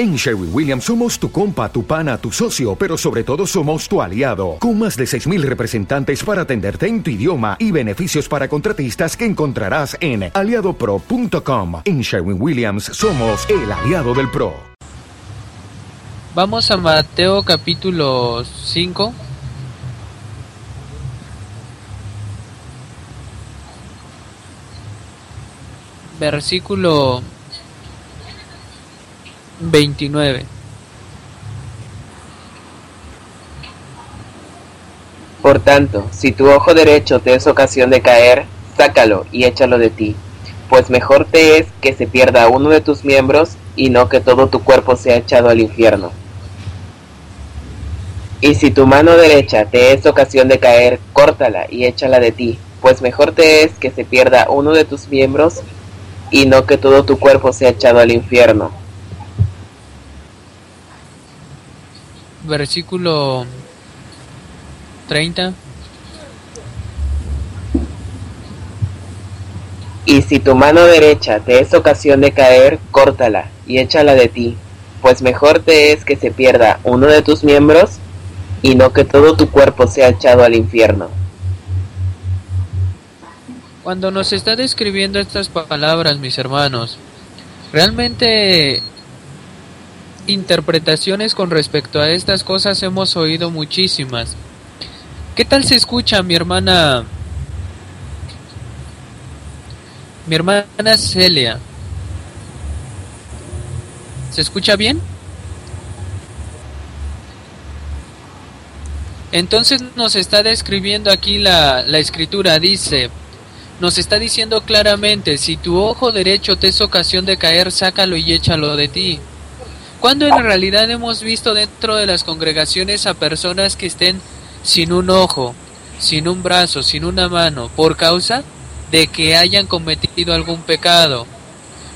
En Sherwin Williams somos tu compa, tu pana, tu socio, pero sobre todo somos tu aliado, con más de 6.000 representantes para atenderte en tu idioma y beneficios para contratistas que encontrarás en aliadopro.com. En Sherwin Williams somos el aliado del PRO. Vamos a Mateo capítulo 5. Versículo 29. Por tanto, si tu ojo derecho te es ocasión de caer, sácalo y échalo de ti, pues mejor te es que se pierda uno de tus miembros y no que todo tu cuerpo sea echado al infierno. Y si tu mano derecha te es ocasión de caer, córtala y échala de ti, pues mejor te es que se pierda uno de tus miembros y no que todo tu cuerpo sea echado al infierno. Versículo 30. Y si tu mano derecha te es ocasión de caer, córtala y échala de ti, pues mejor te es que se pierda uno de tus miembros y no que todo tu cuerpo sea echado al infierno. Cuando nos está describiendo estas palabras, mis hermanos, realmente interpretaciones con respecto a estas cosas hemos oído muchísimas. ¿Qué tal se escucha mi hermana? Mi hermana Celia. ¿Se escucha bien? Entonces nos está describiendo aquí la, la escritura, dice, nos está diciendo claramente, si tu ojo derecho te es ocasión de caer, sácalo y échalo de ti. Cuando en realidad hemos visto dentro de las congregaciones a personas que estén sin un ojo, sin un brazo, sin una mano, por causa de que hayan cometido algún pecado,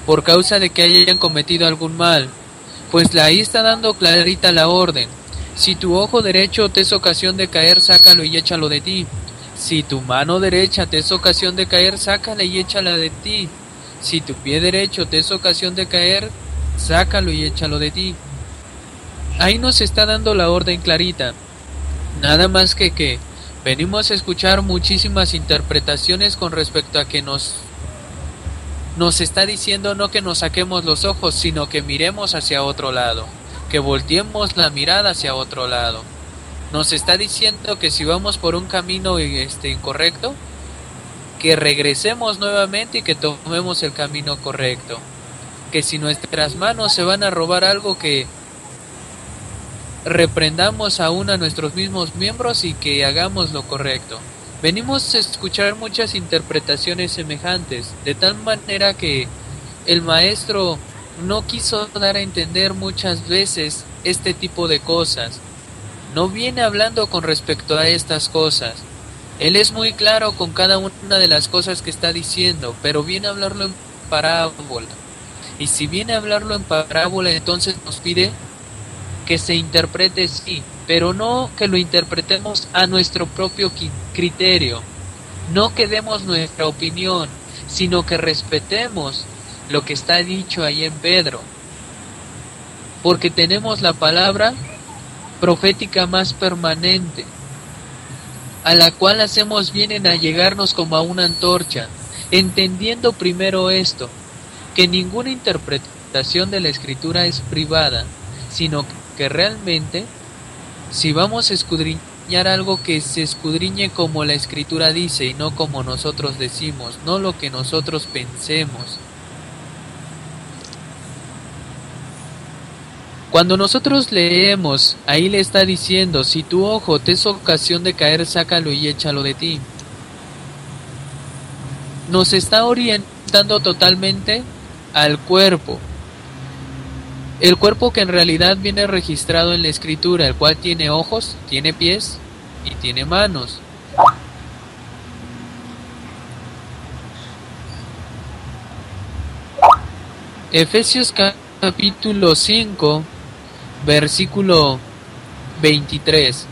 por causa de que hayan cometido algún mal, pues ahí está dando clarita la orden. Si tu ojo derecho te es ocasión de caer, sácalo y échalo de ti. Si tu mano derecha te es ocasión de caer, sácala y échala de ti. Si tu pie derecho te es ocasión de caer, sácalo y échalo de ti. Ahí nos está dando la orden clarita. Nada más que que venimos a escuchar muchísimas interpretaciones con respecto a que nos nos está diciendo no que nos saquemos los ojos, sino que miremos hacia otro lado, que volteemos la mirada hacia otro lado. Nos está diciendo que si vamos por un camino este incorrecto, que regresemos nuevamente y que tomemos el camino correcto que si nuestras manos se van a robar algo que reprendamos aún a nuestros mismos miembros y que hagamos lo correcto. Venimos a escuchar muchas interpretaciones semejantes, de tal manera que el maestro no quiso dar a entender muchas veces este tipo de cosas. No viene hablando con respecto a estas cosas. Él es muy claro con cada una de las cosas que está diciendo, pero viene a hablarlo en parábola. Y si viene a hablarlo en parábola, entonces nos pide que se interprete sí, pero no que lo interpretemos a nuestro propio criterio, no que demos nuestra opinión, sino que respetemos lo que está dicho ahí en Pedro, porque tenemos la palabra profética más permanente, a la cual hacemos bien en allegarnos como a una antorcha, entendiendo primero esto, que ninguna interpretación de la escritura es privada, sino que realmente, si vamos a escudriñar algo que se escudriñe como la escritura dice y no como nosotros decimos, no lo que nosotros pensemos. Cuando nosotros leemos, ahí le está diciendo, si tu ojo te es ocasión de caer, sácalo y échalo de ti. Nos está orientando totalmente al cuerpo. El cuerpo que en realidad viene registrado en la escritura, el cual tiene ojos, tiene pies y tiene manos. Efesios capítulo 5, versículo 23.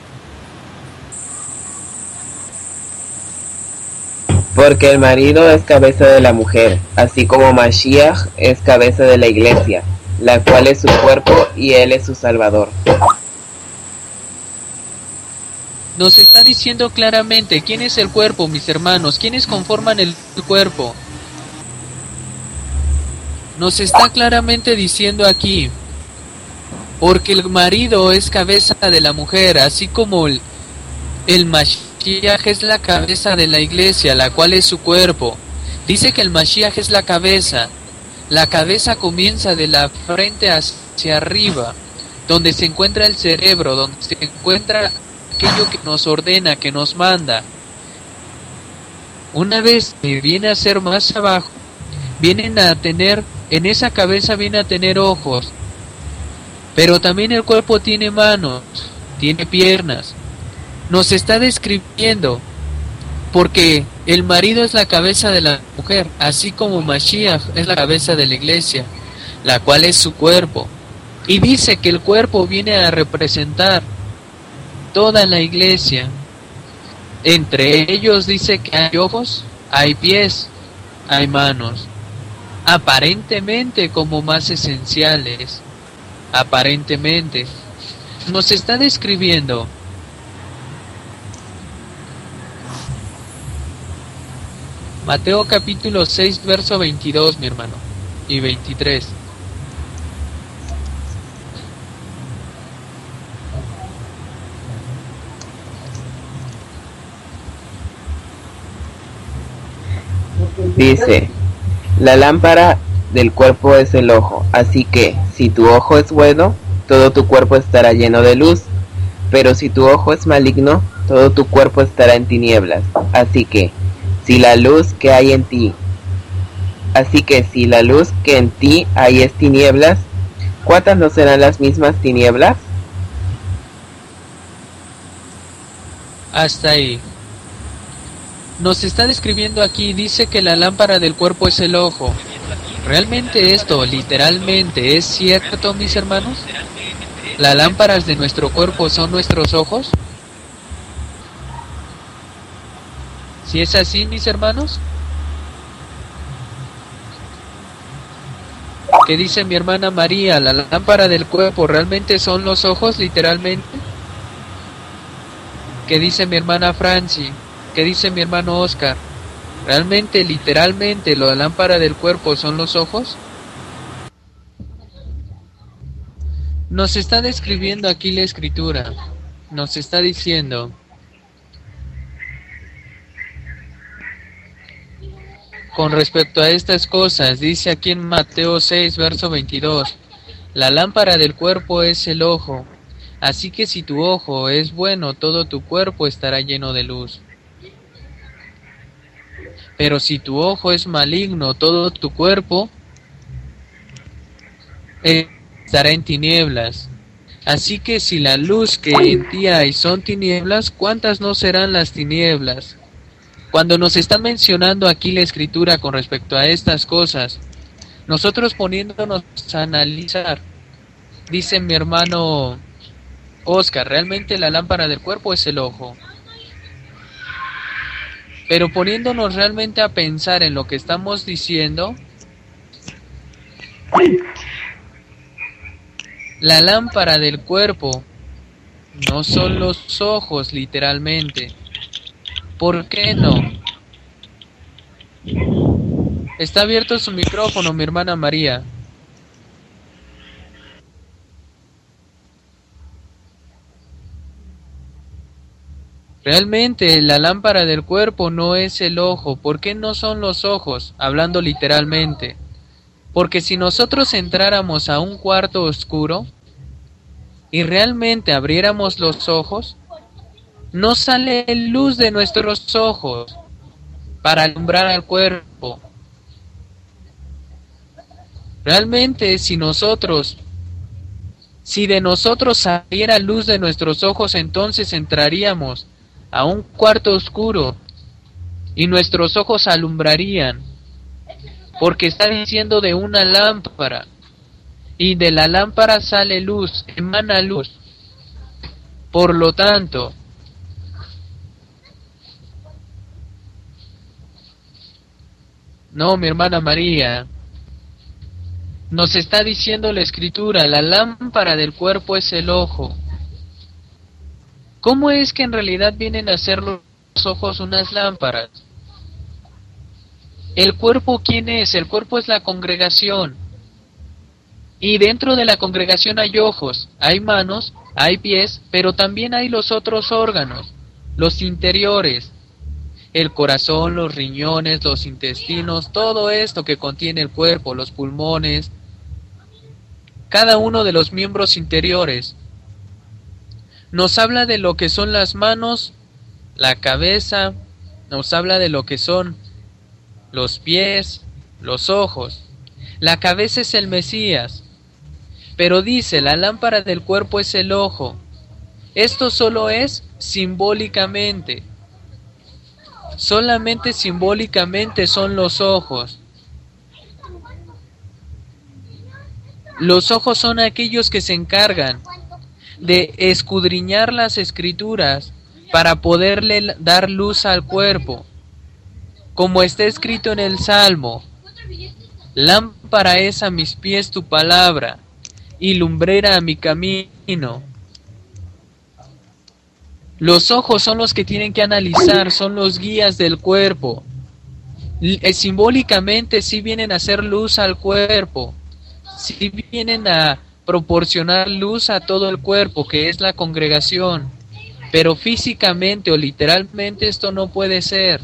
Porque el marido es cabeza de la mujer, así como Mashiach es cabeza de la iglesia, la cual es su cuerpo y Él es su Salvador. Nos está diciendo claramente quién es el cuerpo, mis hermanos, quiénes conforman el cuerpo. Nos está claramente diciendo aquí, porque el marido es cabeza de la mujer, así como el, el Mashiach es la cabeza de la iglesia, la cual es su cuerpo. Dice que el Mashiach es la cabeza. La cabeza comienza de la frente hacia arriba, donde se encuentra el cerebro, donde se encuentra aquello que nos ordena, que nos manda. Una vez que viene a ser más abajo, vienen a tener, en esa cabeza viene a tener ojos, pero también el cuerpo tiene manos, tiene piernas. Nos está describiendo, porque el marido es la cabeza de la mujer, así como Mashiach es la cabeza de la iglesia, la cual es su cuerpo. Y dice que el cuerpo viene a representar toda la iglesia. Entre ellos dice que hay ojos, hay pies, hay manos, aparentemente como más esenciales, aparentemente. Nos está describiendo Mateo capítulo 6, verso 22, mi hermano, y 23. Dice, la lámpara del cuerpo es el ojo, así que si tu ojo es bueno, todo tu cuerpo estará lleno de luz, pero si tu ojo es maligno, todo tu cuerpo estará en tinieblas. Así que, si la luz que hay en ti, así que si la luz que en ti hay es tinieblas, ¿cuántas no serán las mismas tinieblas? Hasta ahí. Nos está describiendo aquí, dice que la lámpara del cuerpo es el ojo. ¿Realmente esto literalmente es cierto, mis hermanos? ¿Las lámparas de nuestro cuerpo son nuestros ojos? Si es así, mis hermanos, ¿qué dice mi hermana María? ¿La lámpara del cuerpo realmente son los ojos, literalmente? ¿Qué dice mi hermana Franci? ¿Qué dice mi hermano Oscar? ¿Realmente, literalmente, la lámpara del cuerpo son los ojos? Nos está describiendo aquí la escritura. Nos está diciendo, con respecto a estas cosas, dice aquí en Mateo 6, verso 22, la lámpara del cuerpo es el ojo, así que si tu ojo es bueno, todo tu cuerpo estará lleno de luz. Pero si tu ojo es maligno, todo tu cuerpo estará en tinieblas. Así que si la luz que en ti hay son tinieblas, ¿cuántas no serán las tinieblas? Cuando nos está mencionando aquí la escritura con respecto a estas cosas, nosotros poniéndonos a analizar, dice mi hermano Oscar, realmente la lámpara del cuerpo es el ojo. Pero poniéndonos realmente a pensar en lo que estamos diciendo, la lámpara del cuerpo no son los ojos literalmente. ¿Por qué no? Está abierto su micrófono, mi hermana María. Realmente la lámpara del cuerpo no es el ojo. ¿Por qué no son los ojos? Hablando literalmente. Porque si nosotros entráramos a un cuarto oscuro y realmente abriéramos los ojos, no sale luz de nuestros ojos para alumbrar al cuerpo. Realmente si nosotros, si de nosotros saliera luz de nuestros ojos, entonces entraríamos a un cuarto oscuro y nuestros ojos alumbrarían, porque está diciendo de una lámpara y de la lámpara sale luz, emana luz. Por lo tanto, no, mi hermana María, Nos está diciendo la escritura, la lámpara del cuerpo es el ojo. ¿Cómo es que en realidad vienen a ser los ojos unas lámparas? ¿El cuerpo quién es? El cuerpo es la congregación. Y dentro de la congregación hay ojos, hay manos, hay pies, pero también hay los otros órganos, los interiores, el corazón, los riñones, los intestinos, todo esto que contiene el cuerpo, los pulmones, cada uno de los miembros interiores. Nos habla de lo que son las manos, la cabeza, nos habla de lo que son los pies, los ojos. La cabeza es el Mesías. Pero dice, la lámpara del cuerpo es el ojo. Esto solo es simbólicamente. Solamente simbólicamente son los ojos. Los ojos son aquellos que se encargan de escudriñar las escrituras para poderle dar luz al cuerpo. Como está escrito en el Salmo, lámpara es a mis pies tu palabra y lumbrera a mi camino. Los ojos son los que tienen que analizar, son los guías del cuerpo. Eh, simbólicamente sí vienen a hacer luz al cuerpo, sí vienen a proporcionar luz a todo el cuerpo, que es la congregación. Pero físicamente o literalmente esto no puede ser.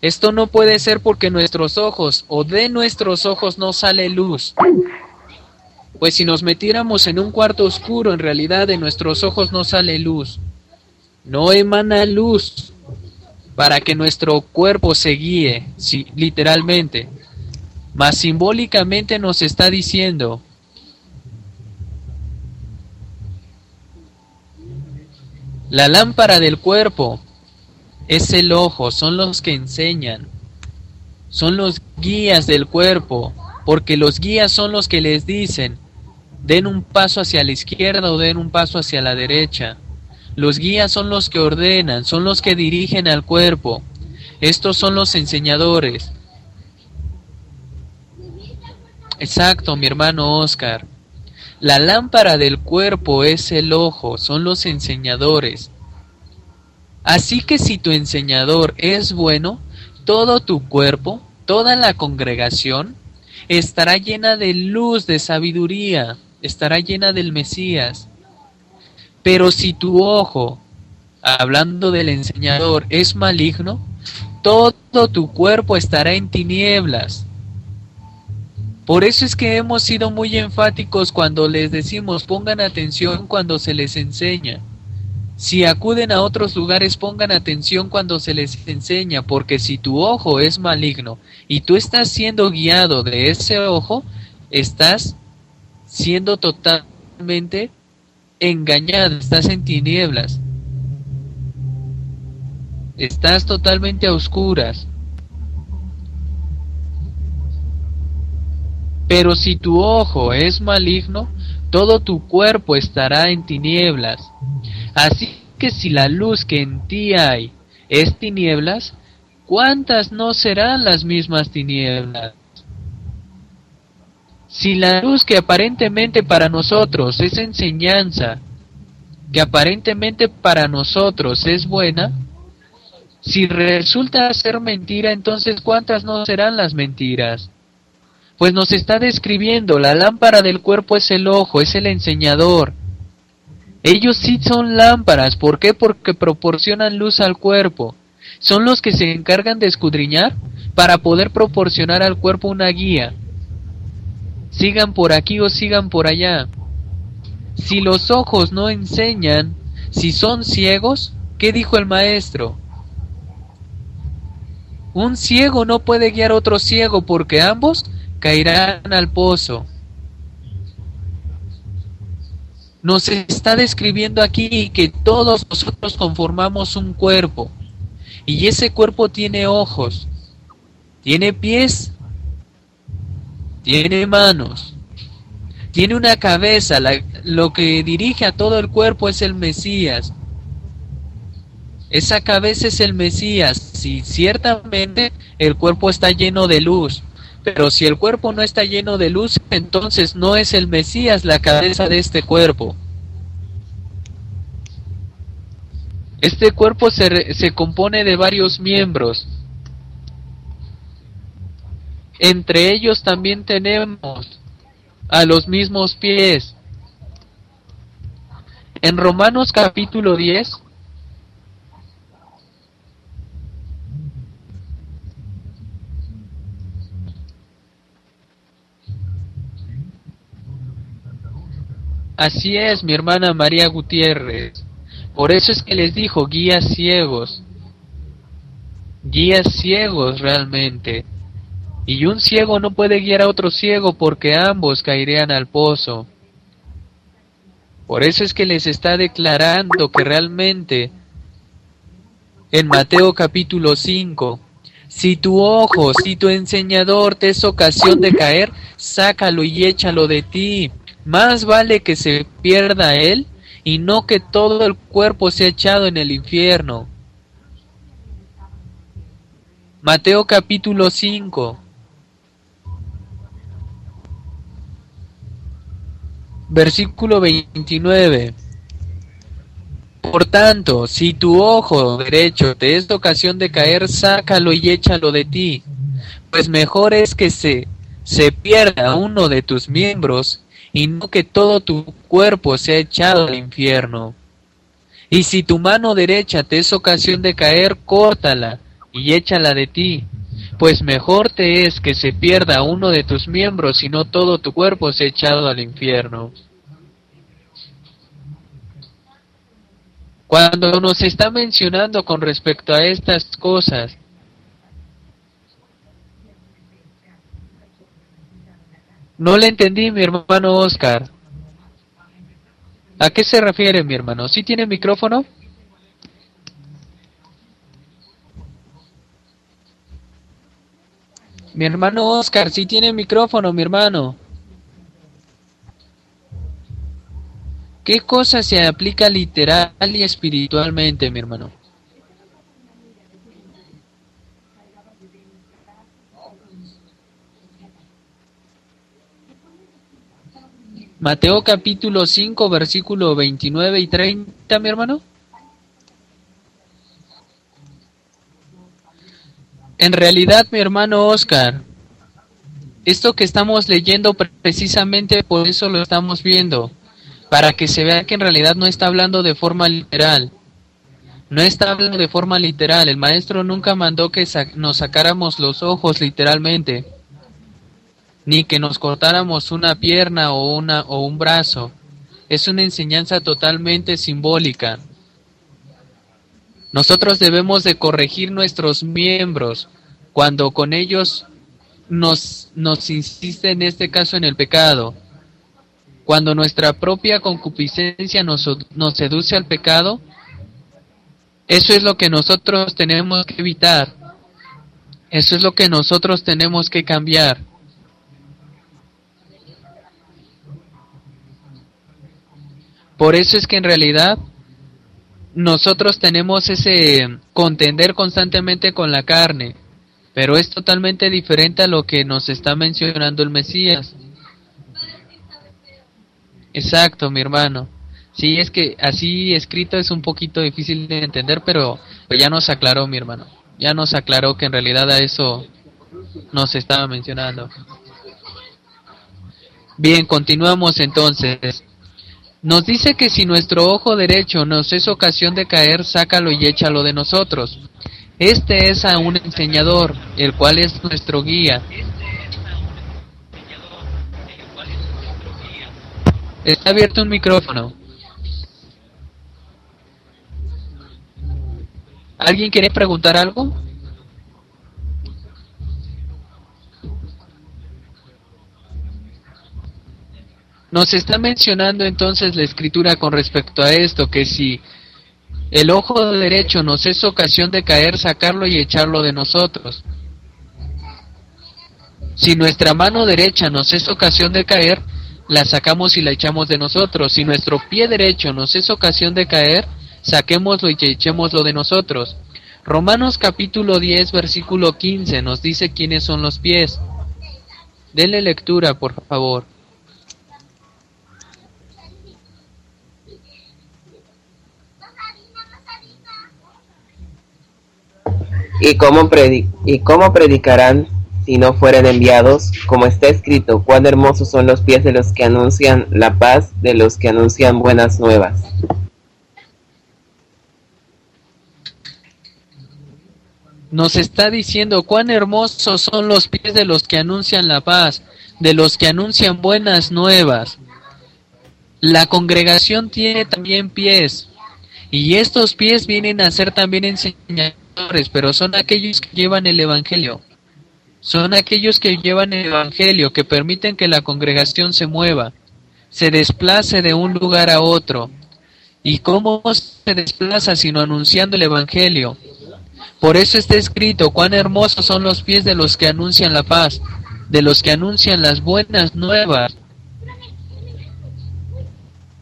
Esto no puede ser porque nuestros ojos o de nuestros ojos no sale luz. Pues si nos metiéramos en un cuarto oscuro, en realidad de nuestros ojos no sale luz. No emana luz para que nuestro cuerpo se guíe, literalmente. Mas simbólicamente nos está diciendo, la lámpara del cuerpo es el ojo, son los que enseñan, son los guías del cuerpo, porque los guías son los que les dicen, den un paso hacia la izquierda o den un paso hacia la derecha. Los guías son los que ordenan, son los que dirigen al cuerpo. Estos son los enseñadores. Exacto, mi hermano Oscar. La lámpara del cuerpo es el ojo, son los enseñadores. Así que si tu enseñador es bueno, todo tu cuerpo, toda la congregación, estará llena de luz, de sabiduría, estará llena del Mesías. Pero si tu ojo, hablando del enseñador, es maligno, todo tu cuerpo estará en tinieblas. Por eso es que hemos sido muy enfáticos cuando les decimos pongan atención cuando se les enseña. Si acuden a otros lugares, pongan atención cuando se les enseña, porque si tu ojo es maligno y tú estás siendo guiado de ese ojo, estás siendo totalmente engañado, estás en tinieblas, estás totalmente a oscuras. Pero si tu ojo es maligno, todo tu cuerpo estará en tinieblas. Así que si la luz que en ti hay es tinieblas, ¿cuántas no serán las mismas tinieblas? Si la luz que aparentemente para nosotros es enseñanza, que aparentemente para nosotros es buena, si resulta ser mentira, entonces ¿cuántas no serán las mentiras? Pues nos está describiendo, la lámpara del cuerpo es el ojo, es el enseñador, ellos sí son lámparas, ¿por qué? Porque proporcionan luz al cuerpo. Son los que se encargan de escudriñar para poder proporcionar al cuerpo una guía. Sigan por aquí o sigan por allá. Si los ojos no enseñan, si son ciegos, ¿qué dijo el maestro? Un ciego no puede guiar a otro ciego porque ambos caerán al pozo. nos está describiendo aquí que todos nosotros conformamos un cuerpo y ese cuerpo tiene ojos, tiene pies, tiene manos, tiene una cabeza, lo que dirige a todo el cuerpo es el Mesías. Esa cabeza es el Mesías, si ciertamente el cuerpo está lleno de luz, Pero si el cuerpo no está lleno de luz, entonces no es el Mesías la cabeza de este cuerpo. Este cuerpo se, se compone de varios miembros. Entre ellos también tenemos a los mismos pies. En Romanos capítulo 10 Así es, mi hermana María Gutiérrez. Por eso es que les dijo guías ciegos. Guías ciegos realmente. Y un ciego no puede guiar a otro ciego porque ambos caerían al pozo. Por eso es que les está declarando que realmente en Mateo capítulo 5, si tu ojo, si tu enseñador te es ocasión de caer, sácalo y échalo de ti. Más vale que se pierda él y no que todo el cuerpo sea echado en el infierno. Mateo capítulo 5. Versículo 29. Por tanto, si tu ojo derecho te es ocasión de caer, sácalo y échalo de ti, pues mejor es que se, se pierda uno de tus miembros y no que todo tu cuerpo sea echado al infierno. Y si tu mano derecha te es ocasión de caer, córtala y échala de ti, pues mejor te es que se pierda uno de tus miembros y no todo tu cuerpo sea echado al infierno. Cuando nos está mencionando con respecto a estas cosas, No le entendí, mi hermano Oscar. ¿A qué se refiere, mi hermano? ¿Sí tiene micrófono? Mi hermano Oscar, sí tiene micrófono, mi hermano. ¿Qué cosa se aplica literal y espiritualmente, mi hermano? Mateo capítulo 5, versículo 29 y 30, mi hermano. En realidad, mi hermano Oscar, esto que estamos leyendo precisamente por eso lo estamos viendo, para que se vea que en realidad no está hablando de forma literal. No está hablando de forma literal. El maestro nunca mandó que nos sacáramos los ojos literalmente ni que nos cortáramos una pierna o, una, o un brazo. Es una enseñanza totalmente simbólica. Nosotros debemos de corregir nuestros miembros cuando con ellos nos, nos insiste en este caso en el pecado. Cuando nuestra propia concupiscencia nos, nos seduce al pecado, eso es lo que nosotros tenemos que evitar. Eso es lo que nosotros tenemos que cambiar. Por eso es que en realidad nosotros tenemos ese contender constantemente con la carne, pero es totalmente diferente a lo que nos está mencionando el Mesías. Exacto, mi hermano. Sí, es que así escrito es un poquito difícil de entender, pero ya nos aclaró mi hermano. Ya nos aclaró que en realidad a eso nos estaba mencionando. Bien, continuamos entonces. Nos dice que si nuestro ojo derecho nos es ocasión de caer, sácalo y échalo de nosotros. Este es a un enseñador, el cual es nuestro guía. Está abierto un micrófono. ¿Alguien quiere preguntar algo? Nos está mencionando entonces la escritura con respecto a esto, que si el ojo derecho nos es ocasión de caer, sacarlo y echarlo de nosotros. Si nuestra mano derecha nos es ocasión de caer, la sacamos y la echamos de nosotros. Si nuestro pie derecho nos es ocasión de caer, saquémoslo y echémoslo de nosotros. Romanos capítulo 10 versículo 15 nos dice quiénes son los pies. Denle lectura, por favor. ¿Y cómo, ¿Y cómo predicarán si no fueran enviados? Como está escrito, cuán hermosos son los pies de los que anuncian la paz, de los que anuncian buenas nuevas. Nos está diciendo cuán hermosos son los pies de los que anuncian la paz, de los que anuncian buenas nuevas. La congregación tiene también pies, y estos pies vienen a ser también pero son aquellos que llevan el Evangelio. Son aquellos que llevan el Evangelio, que permiten que la congregación se mueva, se desplace de un lugar a otro. ¿Y cómo se desplaza sino anunciando el Evangelio? Por eso está escrito, cuán hermosos son los pies de los que anuncian la paz, de los que anuncian las buenas nuevas.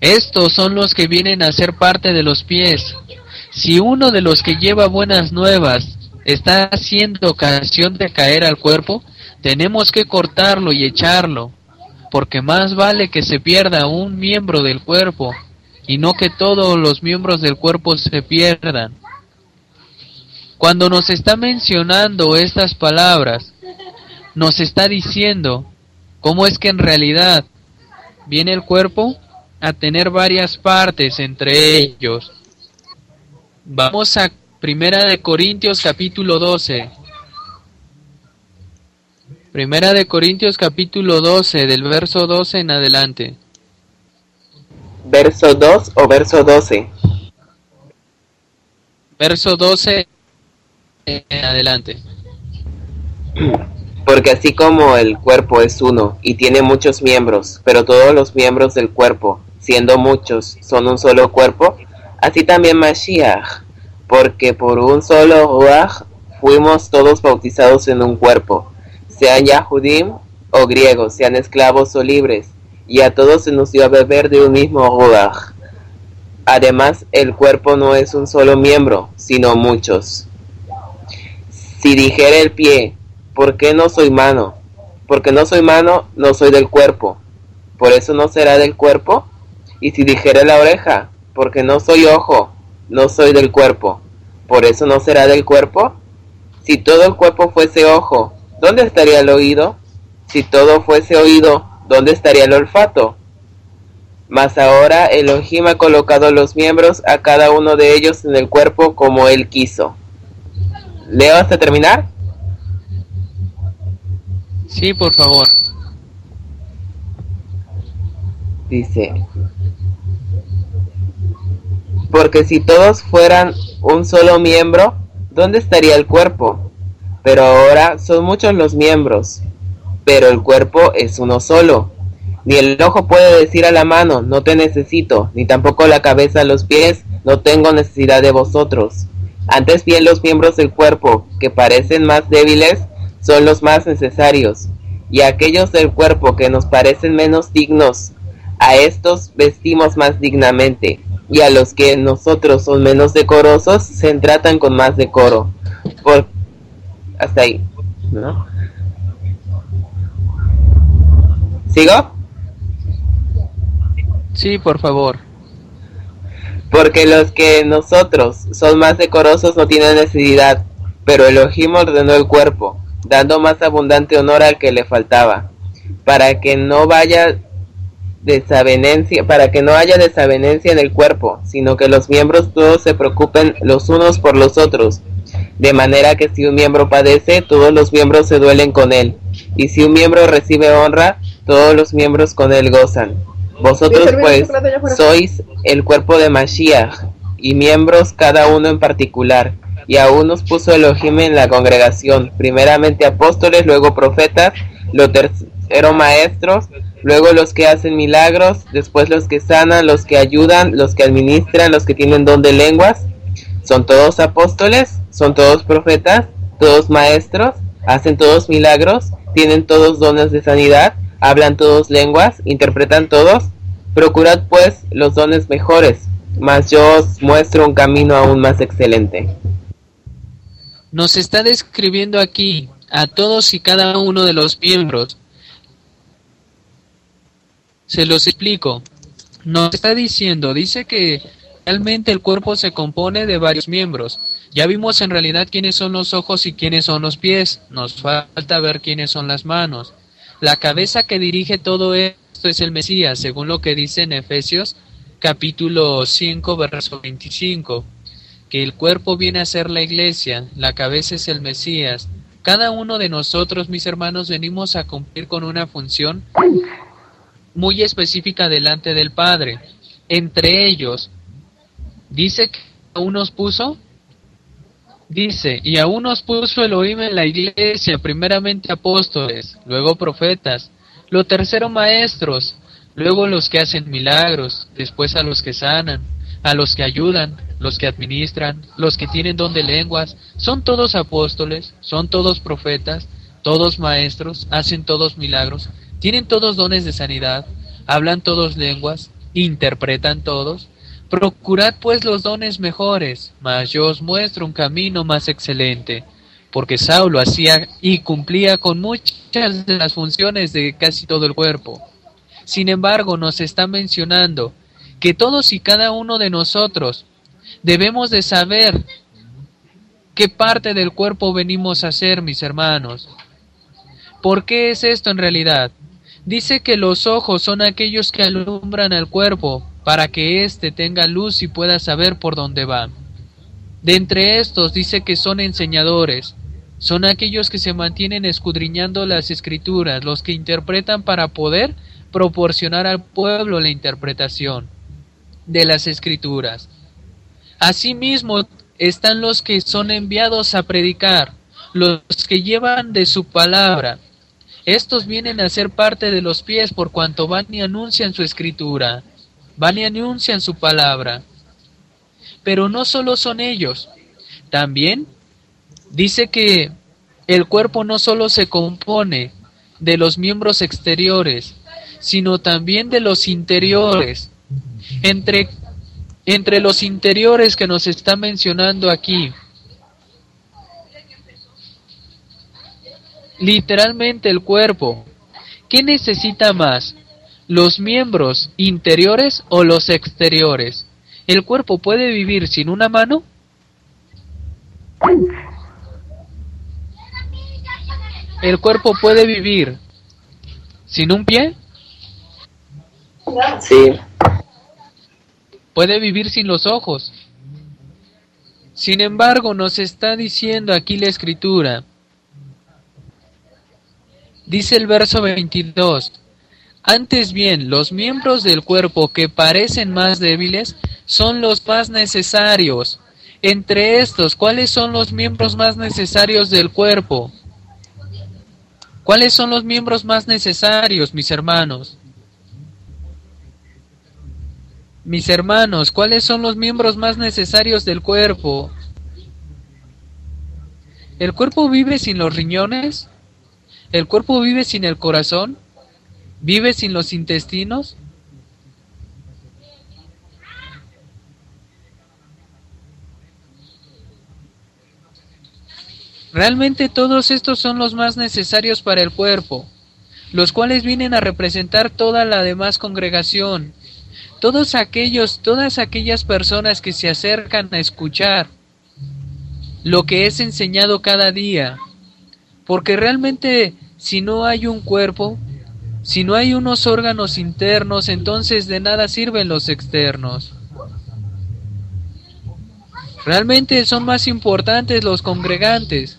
Estos son los que vienen a ser parte de los pies, si uno de los que lleva buenas nuevas está haciendo ocasión de caer al cuerpo, tenemos que cortarlo y echarlo, porque más vale que se pierda un miembro del cuerpo y no que todos los miembros del cuerpo se pierdan. Cuando nos está mencionando estas palabras, nos está diciendo cómo es que en realidad viene el cuerpo a tener varias partes entre ellos Vamos a Primera de Corintios capítulo 12. Primera de Corintios capítulo 12, del verso 12 en adelante. ¿Verso 2 o verso 12? Verso 12 en adelante. Porque así como el cuerpo es uno y tiene muchos miembros, pero todos los miembros del cuerpo, siendo muchos, son un solo cuerpo, Así también Mashiach, porque por un solo Ruach fuimos todos bautizados en un cuerpo, sean Yahudim o griegos, sean esclavos o libres, y a todos se nos dio a beber de un mismo Ruach. Además, el cuerpo no es un solo miembro, sino muchos. Si dijera el pie, ¿por qué no soy mano? Porque no soy mano, no soy del cuerpo. ¿Por eso no será del cuerpo? Y si dijera la oreja, porque no soy ojo, no soy del cuerpo, por eso no será del cuerpo. Si todo el cuerpo fuese ojo, ¿dónde estaría el oído? Si todo fuese oído, ¿dónde estaría el olfato? Mas ahora Elohim ha colocado los miembros a cada uno de ellos en el cuerpo como él quiso. ¿Leo hasta terminar? Sí, por favor. Dice, porque si todos fueran un solo miembro, ¿dónde estaría el cuerpo? Pero ahora son muchos los miembros, pero el cuerpo es uno solo. Ni el ojo puede decir a la mano, no te necesito, ni tampoco la cabeza a los pies, no tengo necesidad de vosotros. Antes bien los miembros del cuerpo, que parecen más débiles, son los más necesarios, y aquellos del cuerpo que nos parecen menos dignos, a estos vestimos más dignamente, y a los que nosotros son menos decorosos se tratan con más decoro. Por... Hasta ahí, ¿no? ¿Sigo? Sí, por favor. Porque los que nosotros son más decorosos no tienen necesidad, pero Elohim ordenó el cuerpo, dando más abundante honor al que le faltaba, para que no vaya desavenencia, para que no haya desavenencia en el cuerpo, sino que los miembros todos se preocupen los unos por los otros, de manera que si un miembro padece, todos los miembros se duelen con él, y si un miembro recibe honra, todos los miembros con él gozan. Vosotros pues sois el cuerpo de Mashiach, y miembros cada uno en particular, y aún nos puso Elohim en la congregación, primeramente apóstoles, luego profetas, lo tercero maestros, luego los que hacen milagros, después los que sanan, los que ayudan, los que administran, los que tienen don de lenguas. Son todos apóstoles, son todos profetas, todos maestros, hacen todos milagros, tienen todos dones de sanidad, hablan todos lenguas, interpretan todos. Procurad pues los dones mejores, mas yo os muestro un camino aún más excelente. Nos está describiendo aquí a todos y cada uno de los miembros Se los explico. Nos está diciendo, dice que realmente el cuerpo se compone de varios miembros. Ya vimos en realidad quiénes son los ojos y quiénes son los pies. Nos falta ver quiénes son las manos. La cabeza que dirige todo esto es el Mesías, según lo que dice en Efesios capítulo 5, verso 25, que el cuerpo viene a ser la iglesia, la cabeza es el Mesías. Cada uno de nosotros, mis hermanos, venimos a cumplir con una función muy específica delante del Padre. Entre ellos, dice que a unos puso, dice, y a unos puso Elohim en la iglesia, primeramente apóstoles, luego profetas, lo tercero maestros, luego los que hacen milagros, después a los que sanan, a los que ayudan, los que administran, los que tienen don de lenguas, son todos apóstoles, son todos profetas, todos maestros, hacen todos milagros, tienen todos dones de sanidad, hablan todos lenguas, interpretan todos. Procurad pues los dones mejores, mas yo os muestro un camino más excelente, porque Saulo hacía y cumplía con muchas de las funciones de casi todo el cuerpo. Sin embargo, nos está mencionando que todos y cada uno de nosotros debemos de saber qué parte del cuerpo venimos a hacer, mis hermanos. ¿Por qué es esto en realidad? Dice que los ojos son aquellos que alumbran al cuerpo para que éste tenga luz y pueda saber por dónde va. De entre estos dice que son enseñadores, son aquellos que se mantienen escudriñando las escrituras, los que interpretan para poder proporcionar al pueblo la interpretación de las escrituras. Asimismo están los que son enviados a predicar, los que llevan de su palabra, estos vienen a ser parte de los pies por cuanto van y anuncian su escritura, van y anuncian su palabra. Pero no solo son ellos, también dice que el cuerpo no solo se compone de los miembros exteriores, sino también de los interiores. Entre, entre los interiores que nos está mencionando aquí, literalmente el cuerpo. ¿Qué necesita más? ¿Los miembros interiores o los exteriores? ¿El cuerpo puede vivir sin una mano? ¿El cuerpo puede vivir sin un pie? Sí. Puede vivir sin los ojos. Sin embargo, nos está diciendo aquí la escritura Dice el verso 22, antes bien, los miembros del cuerpo que parecen más débiles son los más necesarios. Entre estos, ¿cuáles son los miembros más necesarios del cuerpo? ¿Cuáles son los miembros más necesarios, mis hermanos? Mis hermanos, ¿cuáles son los miembros más necesarios del cuerpo? ¿El cuerpo vive sin los riñones? ¿El cuerpo vive sin el corazón? ¿Vive sin los intestinos? Realmente todos estos son los más necesarios para el cuerpo, los cuales vienen a representar toda la demás congregación, todos aquellos, todas aquellas personas que se acercan a escuchar lo que es enseñado cada día, porque realmente si no hay un cuerpo, si no hay unos órganos internos, entonces de nada sirven los externos. Realmente son más importantes los congregantes.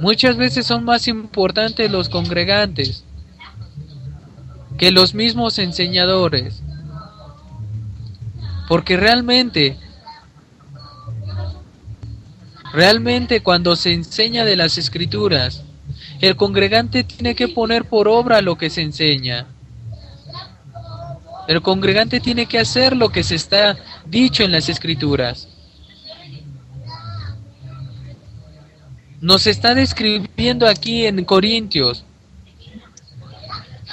Muchas veces son más importantes los congregantes que los mismos enseñadores. Porque realmente, realmente cuando se enseña de las escrituras, el congregante tiene que poner por obra lo que se enseña. El congregante tiene que hacer lo que se está dicho en las escrituras. Nos está describiendo aquí en Corintios.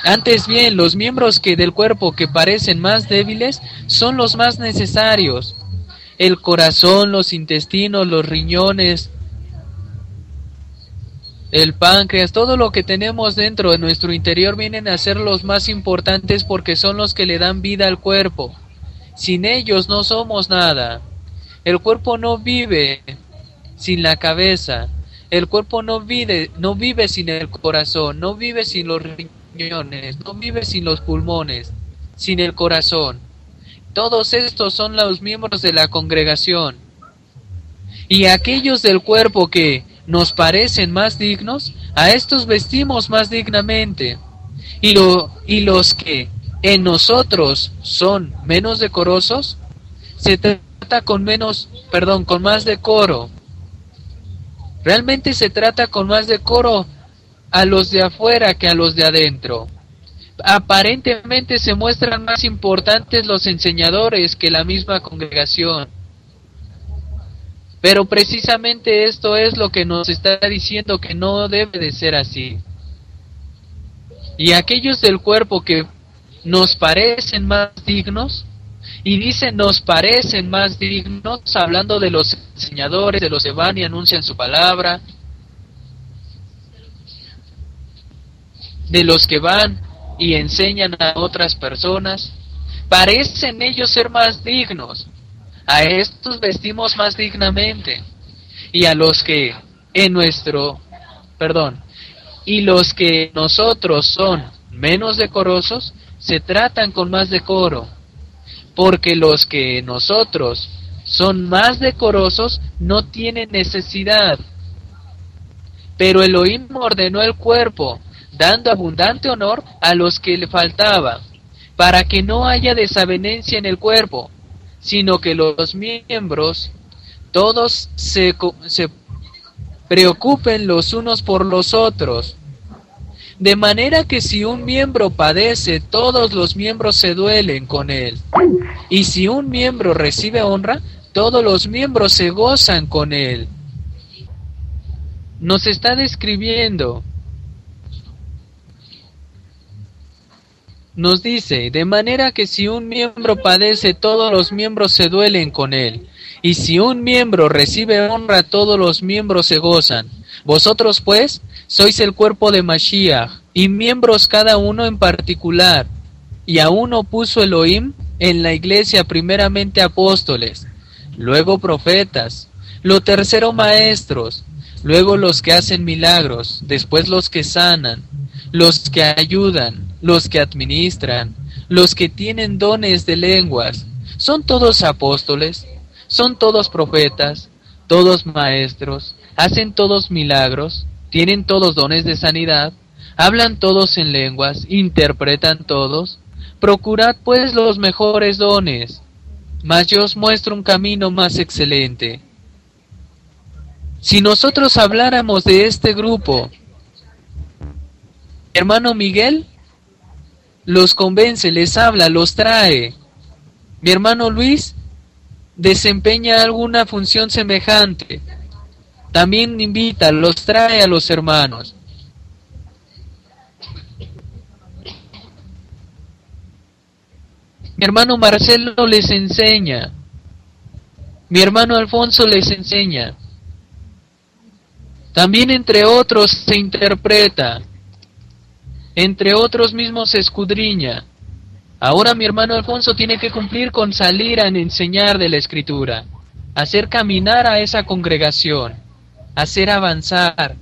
Antes bien, los miembros que del cuerpo que parecen más débiles son los más necesarios. El corazón, los intestinos, los riñones, el páncreas, todo lo que tenemos dentro de nuestro interior vienen a ser los más importantes porque son los que le dan vida al cuerpo. Sin ellos no somos nada. El cuerpo no vive sin la cabeza. El cuerpo no vive, no vive sin el corazón, no vive sin los riñones, no vive sin los pulmones, sin el corazón. Todos estos son los miembros de la congregación. Y aquellos del cuerpo que nos parecen más dignos, a estos vestimos más dignamente. Y, lo, y los que en nosotros son menos decorosos, se trata con menos, perdón, con más decoro. Realmente se trata con más decoro a los de afuera que a los de adentro. Aparentemente se muestran más importantes los enseñadores que la misma congregación. Pero precisamente esto es lo que nos está diciendo que no debe de ser así. Y aquellos del cuerpo que nos parecen más dignos, y dicen nos parecen más dignos, hablando de los enseñadores, de los que van y anuncian su palabra, de los que van y enseñan a otras personas, parecen ellos ser más dignos, a estos vestimos más dignamente. Y a los que en nuestro, perdón, y los que nosotros son menos decorosos, se tratan con más decoro. Porque los que nosotros son más decorosos no tienen necesidad. Pero Elohim ordenó el cuerpo, dando abundante honor a los que le faltaba, para que no haya desavenencia en el cuerpo, sino que los miembros todos se, se preocupen los unos por los otros. De manera que si un miembro padece, todos los miembros se duelen con él. Y si un miembro recibe honra, todos los miembros se gozan con él. Nos está describiendo nos dice, de manera que si un miembro padece, todos los miembros se duelen con él, y si un miembro recibe honra, todos los miembros se gozan. Vosotros pues sois el cuerpo de Mashiach, y miembros cada uno en particular, y a uno puso Elohim en la iglesia primeramente apóstoles, luego profetas, lo tercero maestros, luego los que hacen milagros, después los que sanan, los que ayudan, los que administran, los que tienen dones de lenguas, son todos apóstoles, son todos profetas, todos maestros, hacen todos milagros, tienen todos dones de sanidad, hablan todos en lenguas, interpretan todos. Procurad pues los mejores dones, mas yo os muestro un camino más excelente. Si nosotros habláramos de este grupo, hermano Miguel los convence, les habla, los trae. Mi hermano Luis desempeña alguna función semejante. También invita, los trae a los hermanos. Mi hermano Marcelo les enseña. Mi hermano Alfonso les enseña. También entre otros se interpreta entre otros mismos escudriña. Ahora mi hermano Alfonso tiene que cumplir con salir a enseñar de la escritura, hacer caminar a esa congregación, hacer avanzar.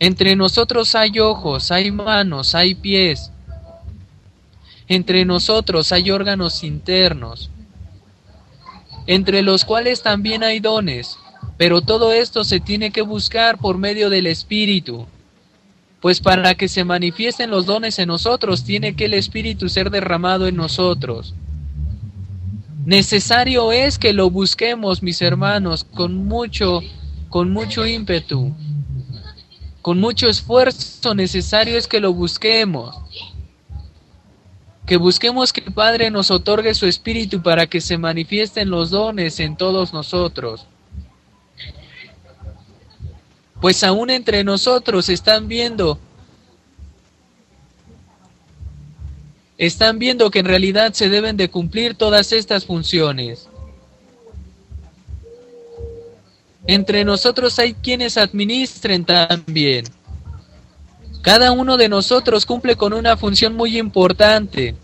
Entre nosotros hay ojos, hay manos, hay pies. Entre nosotros hay órganos internos, entre los cuales también hay dones, pero todo esto se tiene que buscar por medio del Espíritu. Pues para que se manifiesten los dones en nosotros, tiene que el Espíritu ser derramado en nosotros. Necesario es que lo busquemos, mis hermanos, con mucho, con mucho ímpetu, con mucho esfuerzo. Necesario es que lo busquemos. Que busquemos que el Padre nos otorgue su Espíritu para que se manifiesten los dones en todos nosotros pues aún entre nosotros están viendo, están viendo que en realidad se deben de cumplir todas estas funciones. entre nosotros hay quienes administren también. Cada uno de nosotros cumple con una función muy importante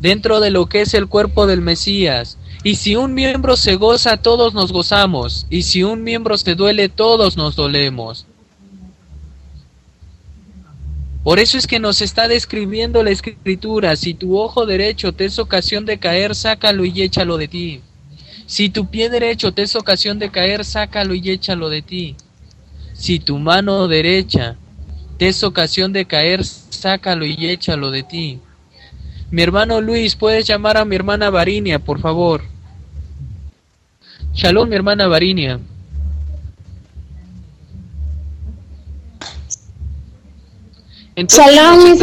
dentro de lo que es el cuerpo del Mesías. Y si un miembro se goza, todos nos gozamos. Y si un miembro se duele, todos nos dolemos. Por eso es que nos está describiendo la escritura, si tu ojo derecho te es ocasión de caer, sácalo y échalo de ti. Si tu pie derecho te es ocasión de caer, sácalo y échalo de ti. Si tu mano derecha te es ocasión de caer, sácalo y échalo de ti. Mi hermano Luis, puedes llamar a mi hermana Varinia, por favor. Shalom, mi hermana Varinia. Shalom, mis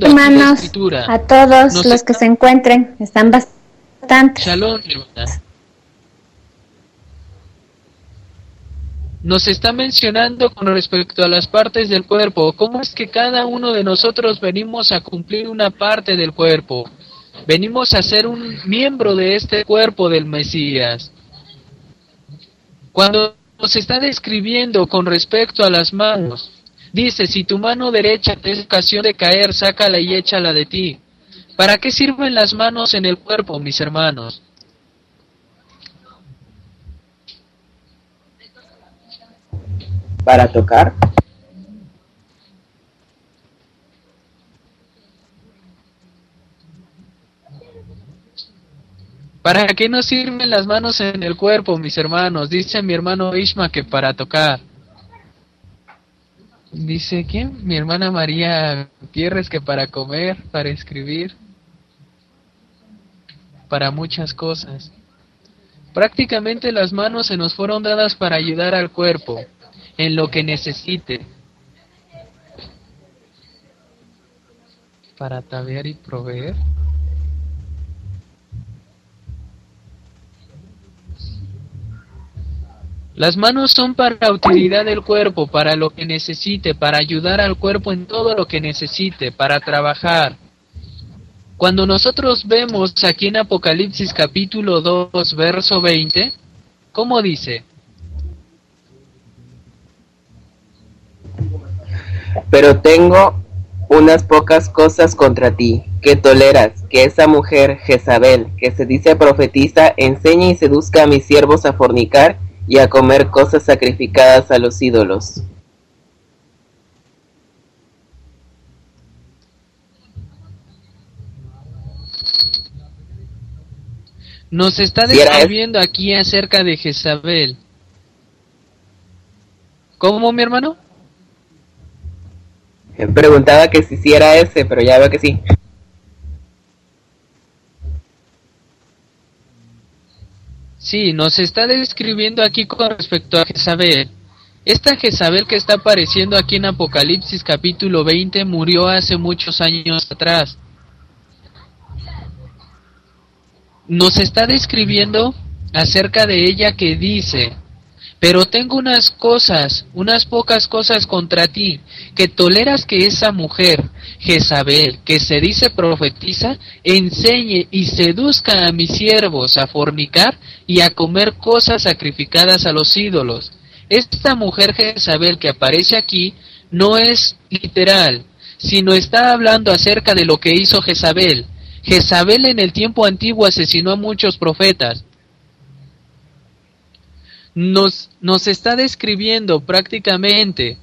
hermanos, a todos los que se encuentren, están bastante. Shalom, hermana. Nos está mencionando con respecto a las partes del cuerpo, cómo es que cada uno de nosotros venimos a cumplir una parte del cuerpo. Venimos a ser un miembro de este cuerpo del Mesías. Cuando nos está describiendo con respecto a las manos, Dice, si tu mano derecha te es ocasión de caer, sácala y échala de ti. ¿Para qué sirven las manos en el cuerpo, mis hermanos? Para tocar. ¿Para qué nos sirven las manos en el cuerpo, mis hermanos? Dice mi hermano Ishma que para tocar. Dice, ¿quién? Mi hermana María Gutiérrez que para comer, para escribir, para muchas cosas. Prácticamente las manos se nos fueron dadas para ayudar al cuerpo en lo que necesite. Para tabear y proveer. Las manos son para utilidad del cuerpo, para lo que necesite, para ayudar al cuerpo en todo lo que necesite, para trabajar. Cuando nosotros vemos aquí en Apocalipsis capítulo 2, verso 20, ¿cómo dice? Pero tengo unas pocas cosas contra ti, que toleras que esa mujer Jezabel, que se dice profetiza, enseñe y seduzca a mis siervos a fornicar y a comer cosas sacrificadas a los ídolos. Nos está describiendo aquí acerca de Jezabel. ¿Cómo, mi hermano? Preguntaba que si era ese, pero ya veo que sí. Sí, nos está describiendo aquí con respecto a Jezabel. Esta Jezabel que está apareciendo aquí en Apocalipsis capítulo 20 murió hace muchos años atrás. Nos está describiendo acerca de ella que dice, pero tengo unas cosas, unas pocas cosas contra ti, que toleras que esa mujer, Jezabel, que se dice profetiza, enseñe y seduzca a mis siervos a fornicar y a comer cosas sacrificadas a los ídolos. Esta mujer Jezabel que aparece aquí no es literal, sino está hablando acerca de lo que hizo Jezabel. Jezabel en el tiempo antiguo asesinó a muchos profetas, nos, nos está describiendo prácticamente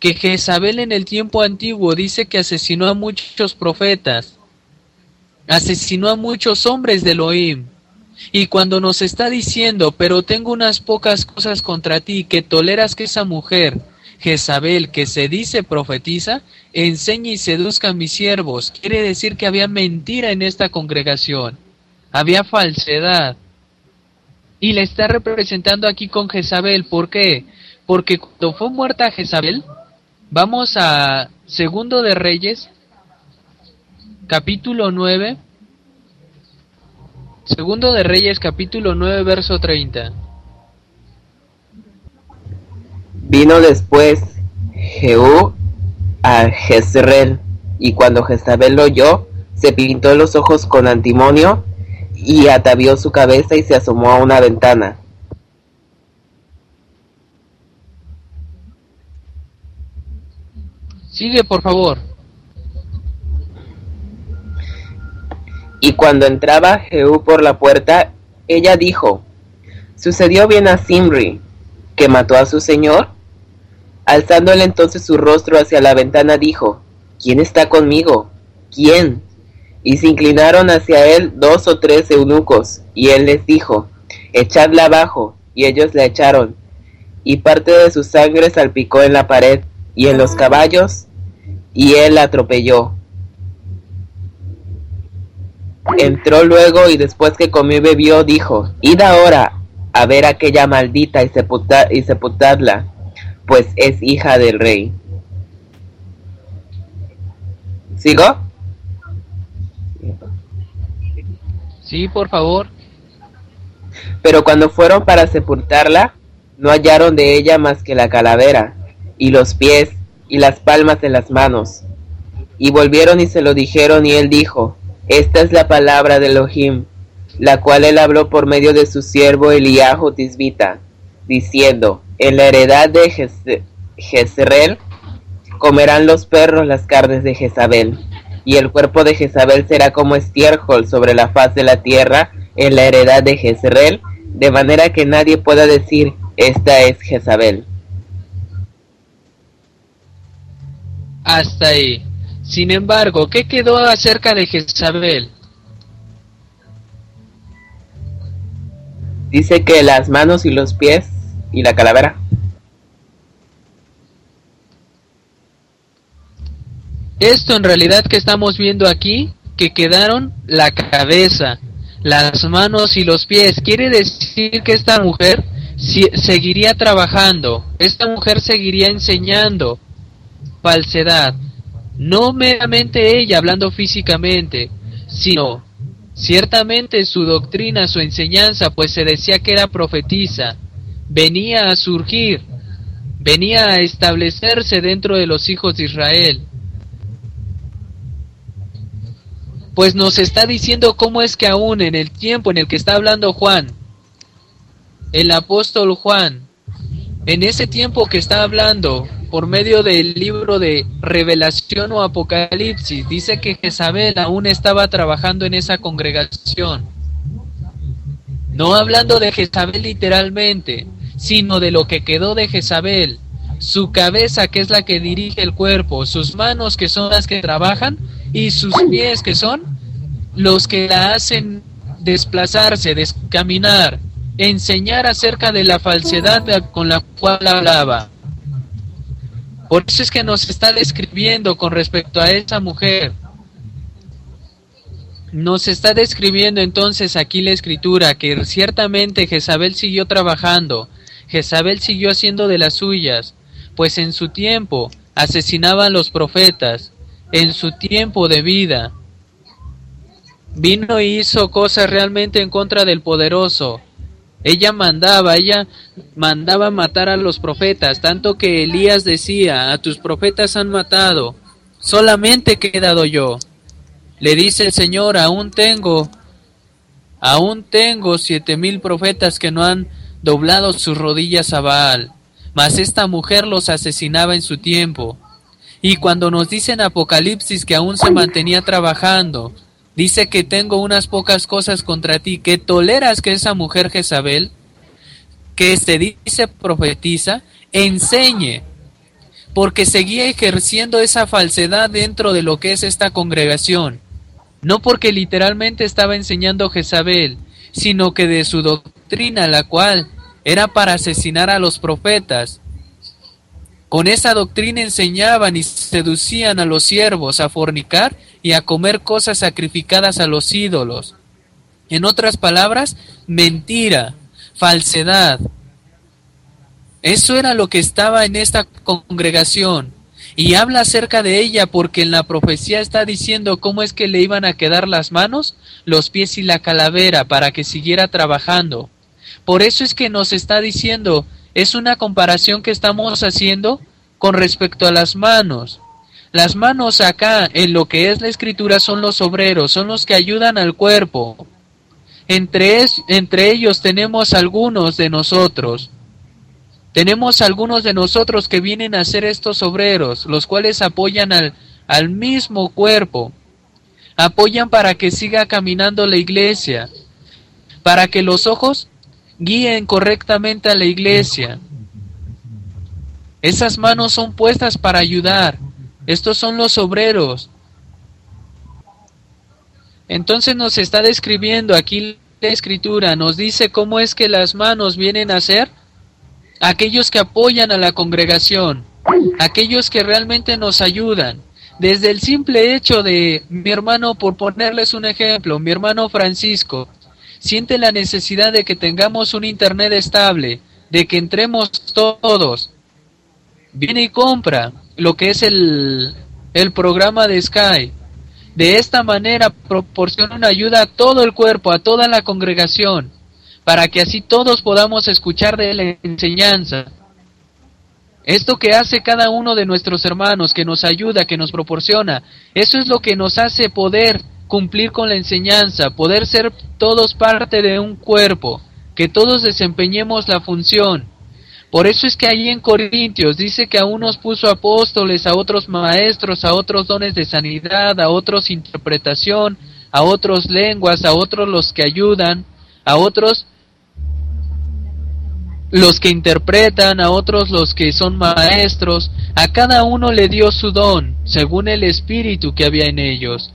que Jezabel en el tiempo antiguo dice que asesinó a muchos profetas, asesinó a muchos hombres de Elohim. Y cuando nos está diciendo, pero tengo unas pocas cosas contra ti, que toleras que esa mujer, Jezabel, que se dice profetiza, enseñe y seduzca a mis siervos, quiere decir que había mentira en esta congregación, había falsedad. Y la está representando aquí con Jezabel. ¿Por qué? Porque cuando fue muerta Jezabel, vamos a Segundo de Reyes, capítulo 9. Segundo de Reyes, capítulo 9, verso 30. Vino después Jehú a Jezreel, y cuando Jezabel lo oyó, se pintó los ojos con antimonio y atavió su cabeza y se asomó a una ventana. Sigue, por favor. Y cuando entraba Jehú por la puerta, ella dijo, ¿sucedió bien a Simri, que mató a su señor? Alzándole entonces su rostro hacia la ventana, dijo, ¿quién está conmigo? ¿Quién? Y se inclinaron hacia él dos o tres eunucos, y él les dijo, echadla abajo, y ellos la echaron, y parte de su sangre salpicó en la pared y en los caballos, y él la atropelló. Entró luego y después que comió y bebió, dijo, Id ahora a ver aquella maldita y, y sepultadla, pues es hija del rey. ¿Sigo? Sí, por favor. Pero cuando fueron para sepultarla, no hallaron de ella más que la calavera, y los pies, y las palmas de las manos. Y volvieron y se lo dijeron, y él dijo, esta es la palabra de Elohim, la cual él habló por medio de su siervo Eliahu Tisbita, diciendo, en la heredad de Jezreel comerán los perros las carnes de Jezabel, y el cuerpo de Jezabel será como estiércol sobre la faz de la tierra en la heredad de Jezreel, de manera que nadie pueda decir, esta es Jezabel. Hasta ahí. Sin embargo, ¿qué quedó acerca de Jezabel? Dice que las manos y los pies y la calavera. Esto en realidad que estamos viendo aquí, que quedaron la cabeza, las manos y los pies. Quiere decir que esta mujer seguiría trabajando, esta mujer seguiría enseñando falsedad no meramente ella hablando físicamente, sino ciertamente su doctrina, su enseñanza, pues se decía que era profetisa, venía a surgir, venía a establecerse dentro de los hijos de Israel. Pues nos está diciendo cómo es que aún en el tiempo en el que está hablando Juan, el apóstol Juan, en ese tiempo que está hablando, por medio del libro de Revelación o Apocalipsis. Dice que Jezabel aún estaba trabajando en esa congregación. No hablando de Jezabel literalmente, sino de lo que quedó de Jezabel. Su cabeza que es la que dirige el cuerpo, sus manos que son las que trabajan y sus pies que son los que la hacen desplazarse, descaminar, enseñar acerca de la falsedad con la cual hablaba. Por eso es que nos está describiendo con respecto a esa mujer. Nos está describiendo entonces aquí la escritura que ciertamente Jezabel siguió trabajando, Jezabel siguió haciendo de las suyas, pues en su tiempo asesinaban los profetas, en su tiempo de vida. Vino y hizo cosas realmente en contra del poderoso, ella mandaba, ella mandaba matar a los profetas, tanto que Elías decía, a tus profetas han matado, solamente he quedado yo. Le dice el Señor, aún tengo, aún tengo siete mil profetas que no han doblado sus rodillas a Baal, mas esta mujer los asesinaba en su tiempo. Y cuando nos dicen Apocalipsis que aún se mantenía trabajando, Dice que tengo unas pocas cosas contra ti, que toleras que esa mujer Jezabel, que se dice profetiza, enseñe, porque seguía ejerciendo esa falsedad dentro de lo que es esta congregación. No porque literalmente estaba enseñando Jezabel, sino que de su doctrina, la cual era para asesinar a los profetas, con esa doctrina enseñaban y seducían a los siervos a fornicar y a comer cosas sacrificadas a los ídolos. En otras palabras, mentira, falsedad. Eso era lo que estaba en esta congregación. Y habla acerca de ella porque en la profecía está diciendo cómo es que le iban a quedar las manos, los pies y la calavera para que siguiera trabajando. Por eso es que nos está diciendo es una comparación que estamos haciendo con respecto a las manos. Las manos acá, en lo que es la escritura, son los obreros, son los que ayudan al cuerpo. Entre, entre ellos tenemos algunos de nosotros. Tenemos algunos de nosotros que vienen a ser estos obreros, los cuales apoyan al, al mismo cuerpo, apoyan para que siga caminando la iglesia, para que los ojos guíen correctamente a la iglesia. Esas manos son puestas para ayudar. Estos son los obreros. Entonces nos está describiendo aquí la escritura, nos dice cómo es que las manos vienen a ser aquellos que apoyan a la congregación, aquellos que realmente nos ayudan. Desde el simple hecho de mi hermano, por ponerles un ejemplo, mi hermano Francisco, siente la necesidad de que tengamos un internet estable, de que entremos todos. Viene y compra lo que es el, el programa de Sky. De esta manera proporciona una ayuda a todo el cuerpo, a toda la congregación, para que así todos podamos escuchar de la enseñanza. Esto que hace cada uno de nuestros hermanos, que nos ayuda, que nos proporciona, eso es lo que nos hace poder cumplir con la enseñanza, poder ser todos parte de un cuerpo, que todos desempeñemos la función. Por eso es que ahí en Corintios dice que a unos puso apóstoles, a otros maestros, a otros dones de sanidad, a otros interpretación, a otros lenguas, a otros los que ayudan, a otros los que interpretan, a otros los que son maestros, a cada uno le dio su don, según el espíritu que había en ellos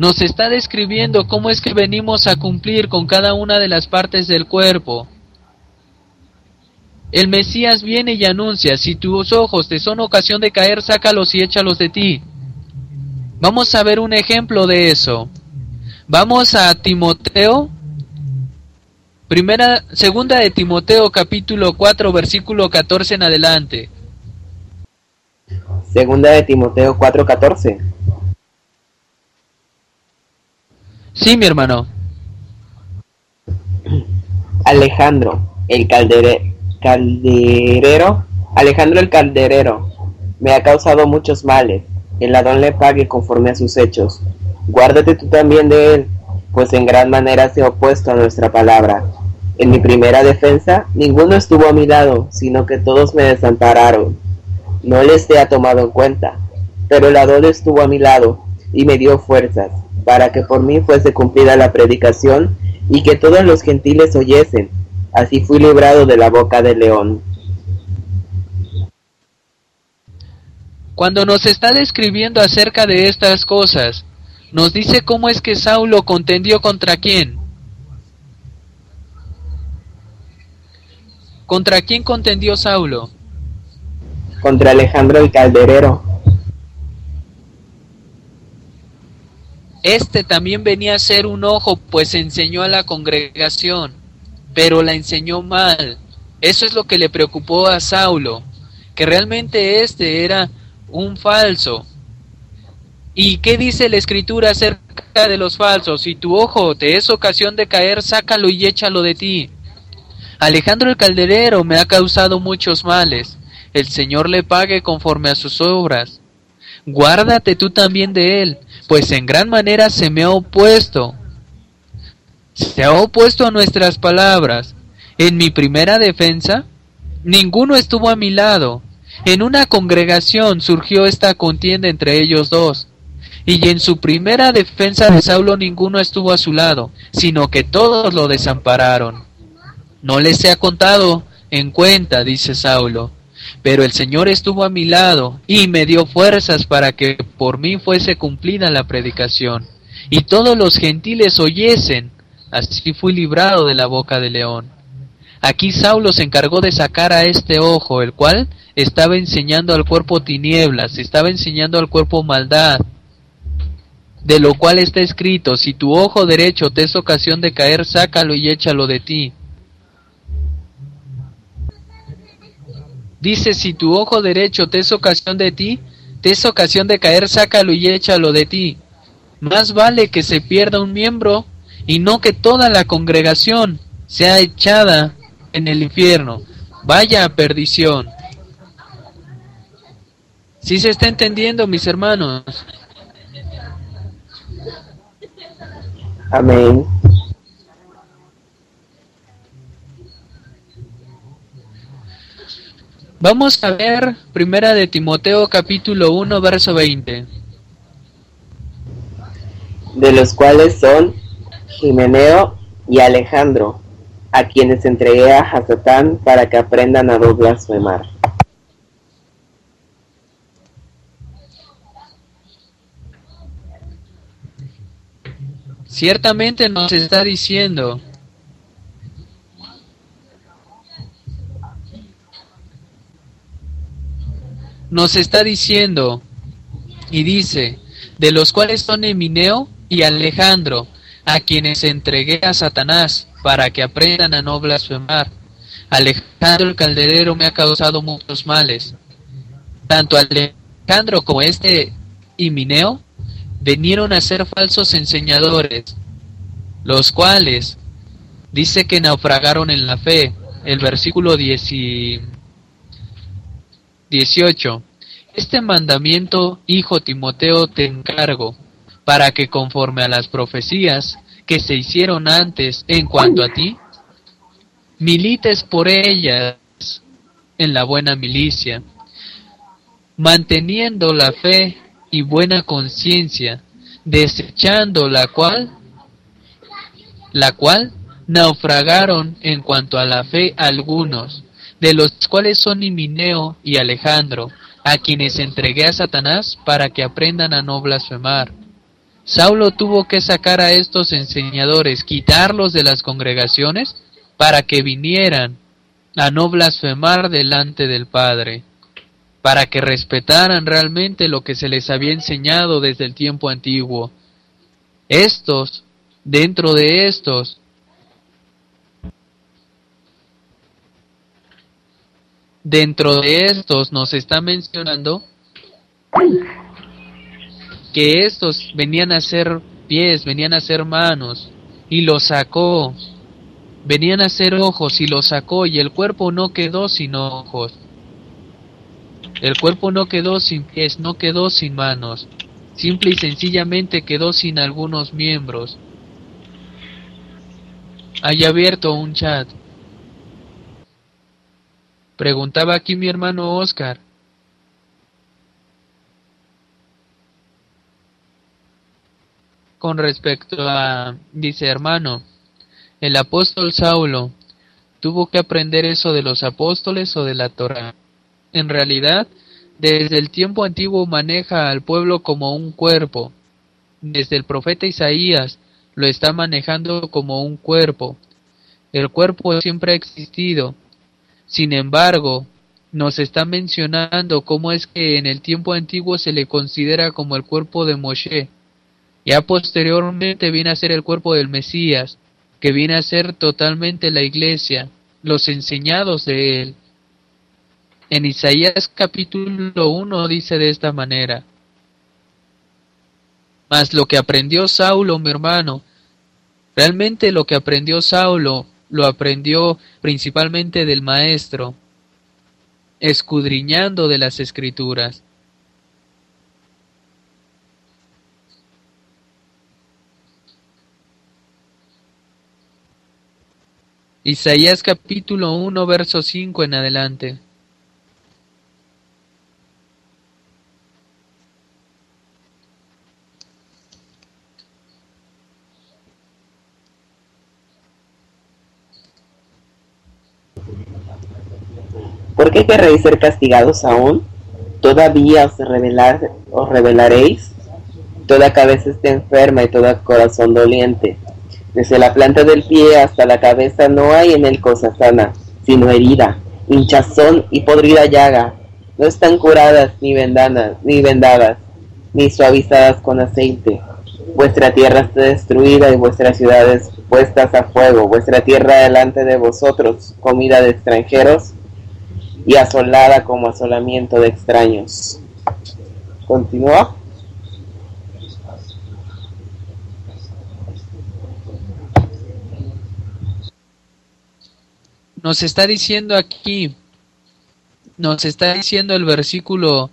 nos está describiendo cómo es que venimos a cumplir con cada una de las partes del cuerpo. El Mesías viene y anuncia, si tus ojos te son ocasión de caer, sácalos y échalos de ti. Vamos a ver un ejemplo de eso. Vamos a Timoteo, primera, segunda de Timoteo capítulo 4 versículo 14 en adelante. Segunda de Timoteo 4:14. Sí, mi hermano. Alejandro, el calderero, Alejandro el calderero, me ha causado muchos males. El ladrón le pague conforme a sus hechos. Guárdate tú también de él, pues en gran manera se ha opuesto a nuestra palabra. En mi primera defensa, ninguno estuvo a mi lado, sino que todos me desampararon. No les he tomado en cuenta, pero el ladrón estuvo a mi lado y me dio fuerzas para que por mí fuese cumplida la predicación y que todos los gentiles oyesen. Así fui librado de la boca del león. Cuando nos está describiendo acerca de estas cosas, nos dice cómo es que Saulo contendió contra quién. ¿Contra quién contendió Saulo? Contra Alejandro el Calderero. Este también venía a ser un ojo, pues enseñó a la congregación, pero la enseñó mal. Eso es lo que le preocupó a Saulo, que realmente este era un falso. ¿Y qué dice la escritura acerca de los falsos? Si tu ojo te es ocasión de caer, sácalo y échalo de ti. Alejandro el Calderero me ha causado muchos males. El Señor le pague conforme a sus obras. Guárdate tú también de él, pues en gran manera se me ha opuesto. Se ha opuesto a nuestras palabras. En mi primera defensa, ninguno estuvo a mi lado. En una congregación surgió esta contienda entre ellos dos. Y en su primera defensa de Saulo ninguno estuvo a su lado, sino que todos lo desampararon. No les he contado en cuenta, dice Saulo, pero el Señor estuvo a mi lado y me dio fuerzas para que por mí fuese cumplida la predicación, y todos los gentiles oyesen, así fui librado de la boca del león. Aquí Saulo se encargó de sacar a este ojo, el cual estaba enseñando al cuerpo tinieblas, estaba enseñando al cuerpo maldad, de lo cual está escrito, si tu ojo derecho te es ocasión de caer, sácalo y échalo de ti. Dice, si tu ojo derecho te es ocasión de ti, te es ocasión de caer, sácalo y échalo de ti. Más vale que se pierda un miembro y no que toda la congregación sea echada en el infierno. Vaya a perdición. Si se está entendiendo, mis hermanos? Amén. Vamos a ver primera de Timoteo capítulo 1 verso 20. De los cuales son Jimeneo y Alejandro, a quienes entregué a Hasatán para que aprendan a no blasfemar. Ciertamente nos está diciendo nos está diciendo y dice, de los cuales son Emineo y Alejandro, a quienes entregué a Satanás para que aprendan a no blasfemar. Alejandro el calderero me ha causado muchos males. Tanto Alejandro como este Emineo vinieron a ser falsos enseñadores, los cuales dice que naufragaron en la fe. El versículo 18 18. Este mandamiento, hijo Timoteo, te encargo, para que conforme a las profecías que se hicieron antes en cuanto a ti, milites por ellas en la buena milicia, manteniendo la fe y buena conciencia, desechando la cual, la cual naufragaron en cuanto a la fe algunos, de los cuales son Himineo y Alejandro, a quienes entregué a Satanás para que aprendan a no blasfemar. Saulo tuvo que sacar a estos enseñadores, quitarlos de las congregaciones, para que vinieran a no blasfemar delante del Padre, para que respetaran realmente lo que se les había enseñado desde el tiempo antiguo. Estos, dentro de estos, Dentro de estos nos está mencionando que estos venían a ser pies, venían a ser manos, y los sacó. Venían a ser ojos y los sacó, y el cuerpo no quedó sin ojos. El cuerpo no quedó sin pies, no quedó sin manos. Simple y sencillamente quedó sin algunos miembros. Hay abierto un chat. Preguntaba aquí mi hermano Oscar. Con respecto a, dice hermano, el apóstol Saulo tuvo que aprender eso de los apóstoles o de la Torah. En realidad, desde el tiempo antiguo maneja al pueblo como un cuerpo. Desde el profeta Isaías lo está manejando como un cuerpo. El cuerpo siempre ha existido, sin embargo, nos está mencionando cómo es que en el tiempo antiguo se le considera como el cuerpo de Moshe. Ya posteriormente viene a ser el cuerpo del Mesías, que viene a ser totalmente la iglesia, los enseñados de él. En Isaías capítulo 1 dice de esta manera, Mas lo que aprendió Saulo, mi hermano, realmente lo que aprendió Saulo lo aprendió principalmente del maestro, escudriñando de las escrituras. Isaías capítulo 1, verso 5 en adelante. ¿Por qué querréis ser castigados aún? ¿Todavía os, revelar, os revelaréis? Toda cabeza está enferma y todo corazón doliente. Desde la planta del pie hasta la cabeza no hay en él cosa sana, sino herida, hinchazón y podrida llaga. No están curadas ni vendadas, ni vendadas, ni suavizadas con aceite. Vuestra tierra está destruida y vuestras ciudades puestas a fuego. Vuestra tierra delante de vosotros, comida de extranjeros, y asolada como asolamiento de extraños. Continúa. Nos está diciendo aquí, nos está diciendo el versículo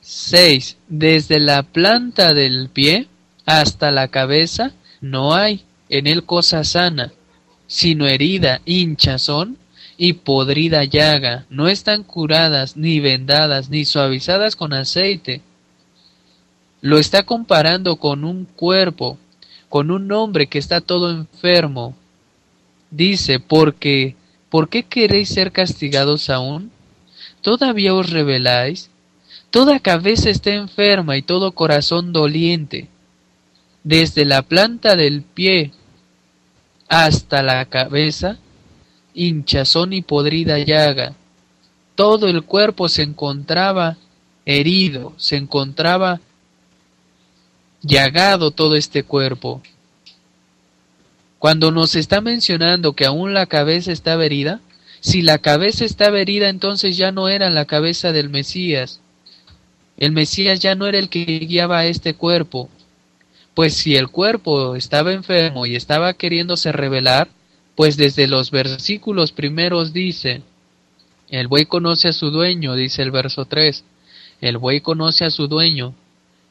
6, desde la planta del pie hasta la cabeza no hay en él cosa sana, sino herida, hinchazón y podrida llaga, no están curadas, ni vendadas, ni suavizadas con aceite. Lo está comparando con un cuerpo, con un hombre que está todo enfermo. Dice, porque, ¿por qué queréis ser castigados aún? ¿Todavía os rebeláis? Toda cabeza está enferma y todo corazón doliente. Desde la planta del pie hasta la cabeza hinchazón y podrida llaga. Todo el cuerpo se encontraba herido, se encontraba llagado todo este cuerpo. Cuando nos está mencionando que aún la cabeza estaba herida, si la cabeza estaba herida entonces ya no era la cabeza del Mesías. El Mesías ya no era el que guiaba a este cuerpo. Pues si el cuerpo estaba enfermo y estaba queriéndose revelar, pues desde los versículos primeros dice, el buey conoce a su dueño, dice el verso 3, el buey conoce a su dueño,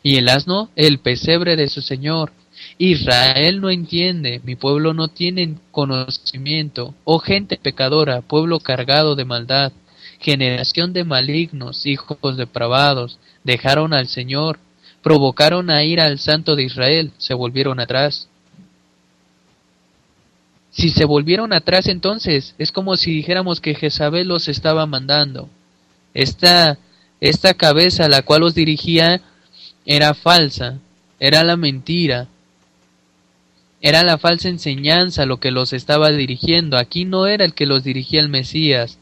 y el asno el pesebre de su señor. Israel no entiende, mi pueblo no tiene conocimiento, oh gente pecadora, pueblo cargado de maldad, generación de malignos, hijos depravados, dejaron al Señor, provocaron a ir al Santo de Israel, se volvieron atrás. Si se volvieron atrás entonces, es como si dijéramos que Jezabel los estaba mandando. Esta, esta cabeza a la cual los dirigía era falsa, era la mentira, era la falsa enseñanza lo que los estaba dirigiendo. Aquí no era el que los dirigía el Mesías,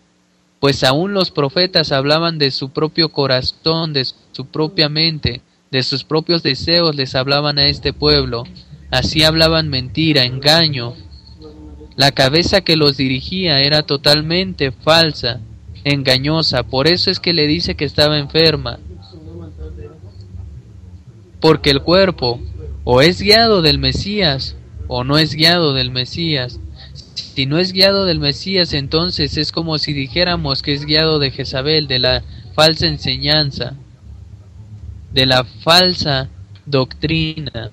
pues aún los profetas hablaban de su propio corazón, de su propia mente, de sus propios deseos les hablaban a este pueblo. Así hablaban mentira, engaño, la cabeza que los dirigía era totalmente falsa, engañosa, por eso es que le dice que estaba enferma. Porque el cuerpo o es guiado del Mesías o no es guiado del Mesías. Si no es guiado del Mesías, entonces es como si dijéramos que es guiado de Jezabel, de la falsa enseñanza, de la falsa doctrina.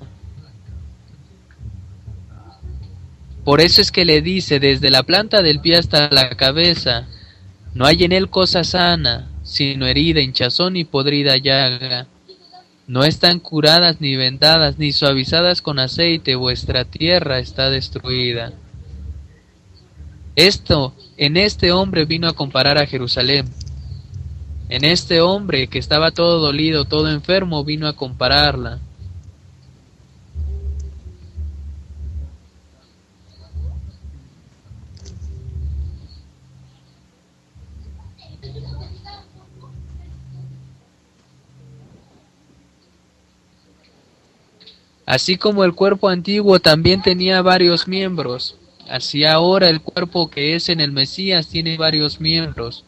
Por eso es que le dice desde la planta del pie hasta la cabeza, no hay en él cosa sana, sino herida, hinchazón y podrida llaga. No están curadas ni vendadas ni suavizadas con aceite, vuestra tierra está destruida. Esto en este hombre vino a comparar a Jerusalén. En este hombre que estaba todo dolido, todo enfermo, vino a compararla. Así como el cuerpo antiguo también tenía varios miembros, así ahora el cuerpo que es en el Mesías tiene varios miembros.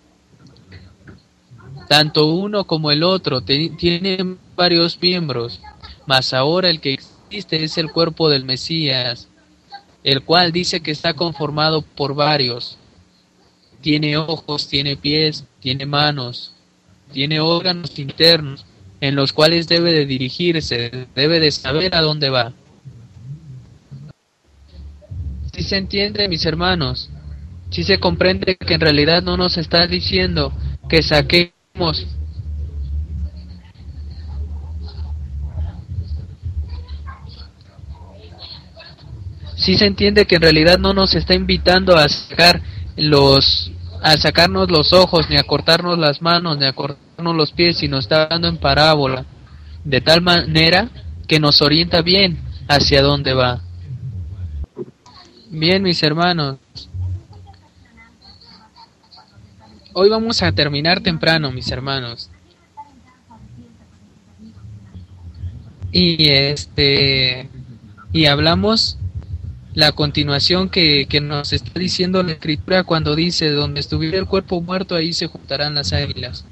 Tanto uno como el otro tienen varios miembros, mas ahora el que existe es el cuerpo del Mesías, el cual dice que está conformado por varios. Tiene ojos, tiene pies, tiene manos, tiene órganos internos, en los cuales debe de dirigirse, debe de saber a dónde va. Si se entiende, mis hermanos, si se comprende que en realidad no nos está diciendo que saquemos si se entiende que en realidad no nos está invitando a sacar los a sacarnos los ojos ni a cortarnos las manos ni a cortar los pies nos está dando en parábola, de tal manera que nos orienta bien hacia dónde va. Bien, mis hermanos, hoy vamos a terminar temprano, mis hermanos. Y este y hablamos la continuación que, que nos está diciendo la escritura cuando dice donde estuviera el cuerpo muerto ahí se juntarán las águilas.